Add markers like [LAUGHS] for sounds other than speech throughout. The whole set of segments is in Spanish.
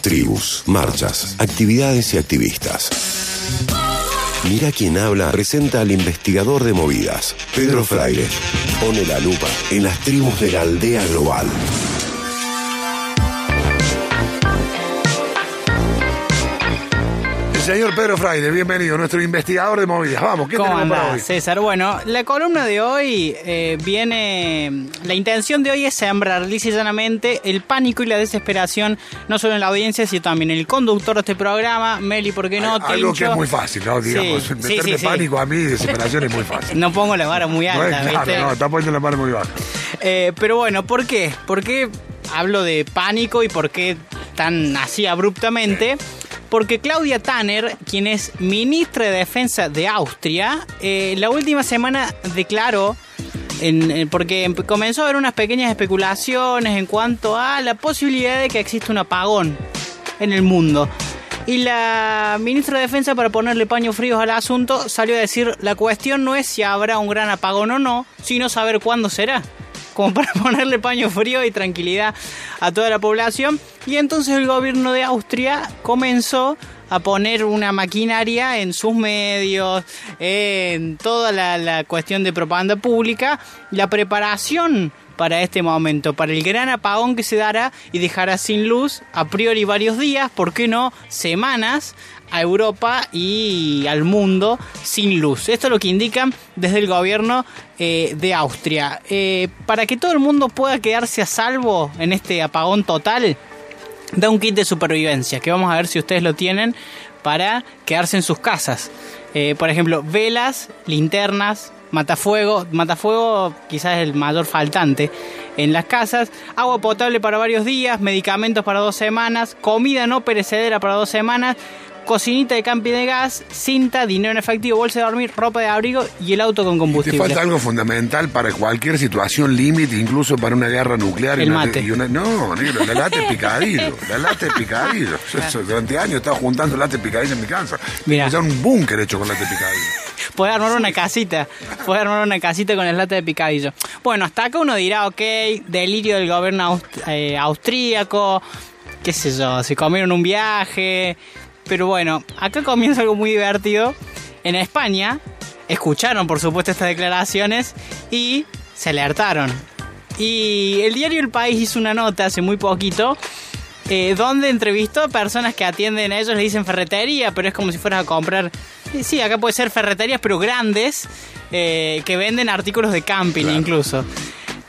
tribus, marchas, actividades y activistas. Mira quién habla presenta al investigador de movidas, Pedro Fraire. Pone la lupa en las tribus de la aldea global. Señor Pedro Fraile, bienvenido, nuestro investigador de movidas. Vamos, ¿qué ¿Cómo tenemos para hoy? César? Bueno, la columna de hoy eh, viene. La intención de hoy es sembrar lisa y llanamente el pánico y la desesperación, no solo en la audiencia, sino también en el conductor de este programa, Meli, ¿por qué no? Al- Algo que es muy fácil, ¿no? Digamos, Sí, meterme sí, sí. pánico a mí y desesperación es muy fácil. [LAUGHS] No pongo la vara muy No es alta, claro, ¿viste? no, está poniendo la mano muy baja. Eh, pero bueno, ¿por qué? ¿Por qué hablo de pánico y por qué tan así abruptamente? Porque Claudia Tanner, quien es ministra de Defensa de Austria, eh, la última semana declaró, en- porque em- comenzó a haber unas pequeñas especulaciones en cuanto a la posibilidad de que exista un apagón en el mundo. Y la ministra de Defensa, para ponerle paños fríos al asunto, salió a decir, la cuestión no es si habrá un gran apagón o no, sino saber cuándo será. Como para [LAUGHS] ponerle paño frío y tranquilidad a toda la población. Y entonces el gobierno de Austria comenzó a poner una maquinaria en sus medios, en toda la, cuestión de propaganda pública, la preparación para este momento, para el gran apagón que se dará y dejará sin luz a priori varios días, ¿por qué no semanas? a Europa y al mundo sin luz. Esto es lo que indican desde el gobierno eh, de Austria. Eh, para que todo el mundo pueda quedarse a salvo en este apagón total, da un kit de supervivencia, que vamos a ver si ustedes lo tienen para quedarse en sus casas. Eh, por ejemplo, velas, linternas, matafuego, matafuego quizás es el mayor faltante en las casas, agua potable para varios días, medicamentos para dos semanas, comida no perecedera para dos semanas, cocinita de camping de gas, cinta, dinero en efectivo, bolsa de dormir, ropa de abrigo y el auto con Te combustible. falta algo fundamental para cualquier situación límite, incluso para una guerra nuclear. y El una- mate. y una- no, negro, la lata de picadillo. [LAUGHS] La lata de picadillo. [LAUGHS] Yo, durante años he estado juntando lata de picadillo en mi casa. Mirá. O sea, un búnker hecho con lata de picadillo. [LAUGHS] Puede armar una casita. Puede armar una casita con el lata de picadillo. Bueno, hasta acá uno dirá, ok, delirio del gobierno aust- eh, austríaco, qué sé yo, se comieron un viaje. Pero bueno, acá comienza algo muy divertido. En España, escucharon por supuesto estas declaraciones y se alertaron. Y el diario El País hizo una nota hace muy poquito eh, donde entrevistó a personas que atienden a ellos, le dicen ferretería, pero es como si fueras a comprar. eh, Sí, acá puede ser ferreterías, pero grandes, eh, que venden artículos de camping Claro. incluso.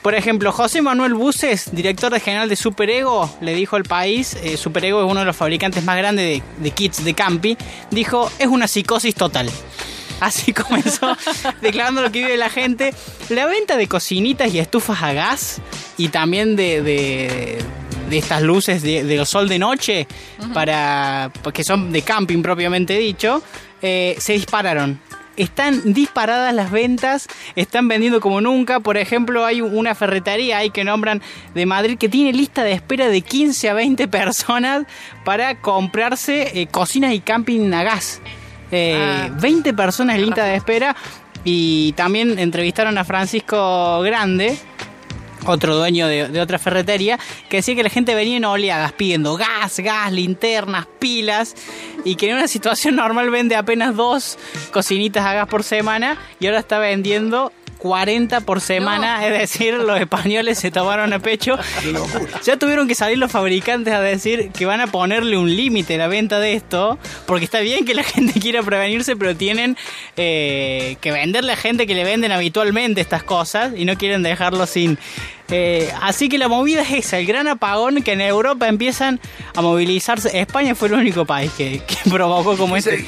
Por ejemplo, José Manuel Buces, director de general de Superego, le dijo al país, eh, Superego es uno de los fabricantes más grandes de, de kits de camping, dijo, es una psicosis total. [LAUGHS] Así comenzó [LAUGHS] declarando lo que vive la gente. La venta de cocinitas y estufas a gas y también de, de, de estas luces de, de sol de noche para que son de camping propiamente dicho, eh, se dispararon. Están disparadas las ventas, están vendiendo como nunca. Por ejemplo, hay una ferretería ahí que nombran de Madrid que tiene lista de espera de 15 a 20 personas para comprarse eh, cocinas y camping a gas. Eh, Ah. 20 personas en lista de espera y también entrevistaron a Francisco Grande, otro dueño de, otra ferretería, que decía que la gente venía en oleadas pidiendo gas, gas, linternas, pilas, y que en una situación [LAUGHS] normal vende apenas dos cocinitas a gas por semana y ahora está vendiendo 40 por semana, [LAUGHS] es decir, los españoles se tomaron a pecho. Ya tuvieron que salir los fabricantes a decir que van a ponerle un límite a la venta de esto, porque está bien que la [LAUGHS] gente quiera prevenirse, pero tienen eh, que venderle a gente que le venden habitualmente estas cosas y no quieren dejarlo sin. Eh, así que la movida es esa, el gran apagón que en Europa empiezan a movilizarse. España fue el único país que, que [LAUGHS] provocó como ¿Qué, este.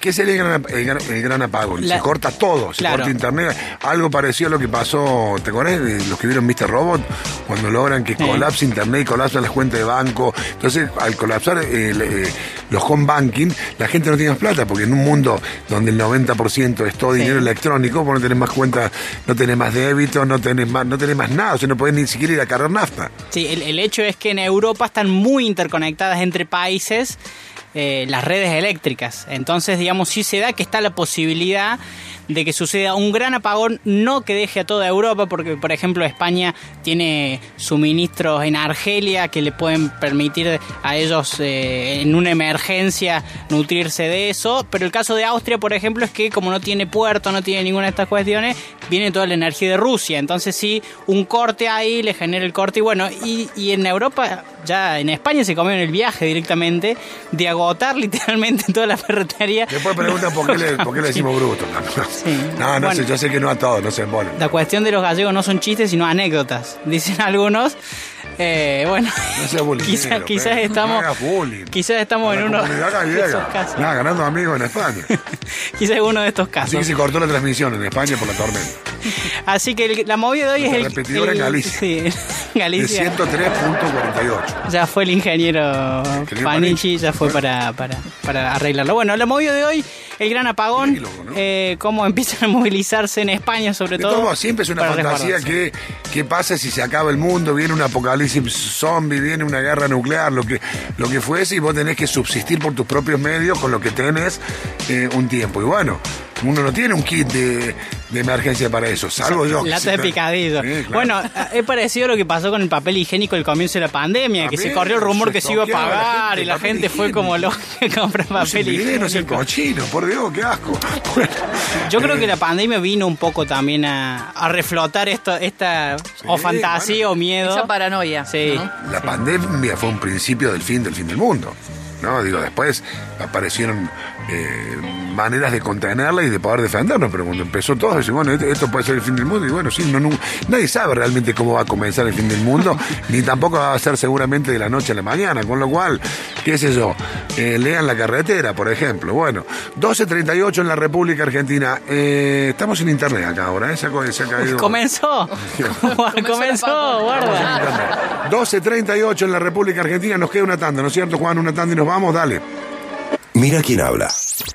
¿Qué sería el gran, el gran- el gran apagón? La- se corta todo, se Claro. corta internet. Algo parecido a lo que pasó, ¿te acordás los que vieron Mr. Robot? Cuando logran que Sí. colapse internet y colapsan las cuentas de banco. Entonces, al colapsar, eh, eh, los home banking, la gente no tiene más plata, porque en un mundo donde el 90% es todo Sí. dinero electrónico, vos no tenés más cuenta, no tenés más débito, no tenés más, no tenés más nada, o sea, no podés ni siquiera ir a cargar nafta. Sí, el, el hecho es que en Europa están muy interconectadas entre países eh, las redes eléctricas. Entonces, digamos, sí se da que está la posibilidad de que suceda un gran apagón, no que deje a toda Europa, porque, por ejemplo, España tiene suministros en Argelia que le pueden permitir a ellos eh, en una emergencia nutrirse de eso. Pero el caso de Austria, por ejemplo, es que como no tiene puerto, no tiene ninguna de estas cuestiones, viene toda la energía de Rusia. Entonces, sí, un corte ahí le genera el corte. Y bueno, y, y en Europa, ya en España se comió en el viaje directamente de agotar [LAUGHS] literalmente toda la ferretería. Después preguntan por qué le, por qué le [LAUGHS] decimos bruto. Sí. No, no Bueno. sé, yo sé que no a todos, no se. La cuestión de los gallegos no son chistes, sino anécdotas, [LAUGHS] dicen algunos. Eh, bueno, No [LAUGHS] quizás, quizás estamos, No quizás estamos en uno de esos casos. Nada, ganando amigos en España. [LAUGHS] Quizás uno de estos Así casos. que se cortó la transmisión en España por la tormenta. Así que el- la movida de hoy es el. Repetidora en Galicia. Sí, [LAUGHS] De Galicia. 103.48. Ya fue el ingeniero Panichi, ya fue para, para, para arreglarlo. Bueno, la movida de hoy, el gran apagón, eh, cómo [LAUGHS] empiezan a movilizarse en España sobre De todo. siempre es una fantasía que, que pasa si se acaba el mundo, viene un apocalipsis zombie, viene una guerra nuclear, lo que, lo que fuese, y vos tenés que subsistir por tus propios medios con lo que tenés eh, un tiempo. Y bueno, uno no tiene un kit de, de emergencia para eso, salvo yo. Lata sí, de picadillo. Sí, claro. Bueno, es parecido a lo que pasó con el papel higiénico al comienzo de la pandemia, que se corrió el rumor que se iba a la pagar gente y la gente fue higiénico. como loca que compra No papel olvide, no sea higiénico. cochino, por Dios, qué asco. [LAUGHS] Yo creo que la pandemia vino un poco también a, a reflotar esto, esta o fantasía bueno. o miedo. Esa paranoia. Sí. ¿no? La pandemia fue un principio del fin del fin del mundo. ¿no? Digo, después aparecieron eh, maneras de contenerla y de poder defendernos, pero cuando empezó todo, decimos, bueno, esto, esto puede ser el fin del mundo, y bueno, sí, no, no- nadie sabe realmente cómo va a comenzar el fin del mundo, [LAUGHS] ni tampoco va a ser seguramente de la noche a la mañana, con lo cual, qué sé yo, eh, lean la carretera, por ejemplo. Bueno, 12.38 en la República Argentina. Eh, estamos en internet acá ahora, ¿eh? Se ha, co- se ha caído. Comenzó. [LAUGHS] Comenzó, guarda. 12.38 en la República Argentina, nos queda una tanda, ¿no es cierto, Juan? Una tanda y nos vamos, dale. Mira quién habla.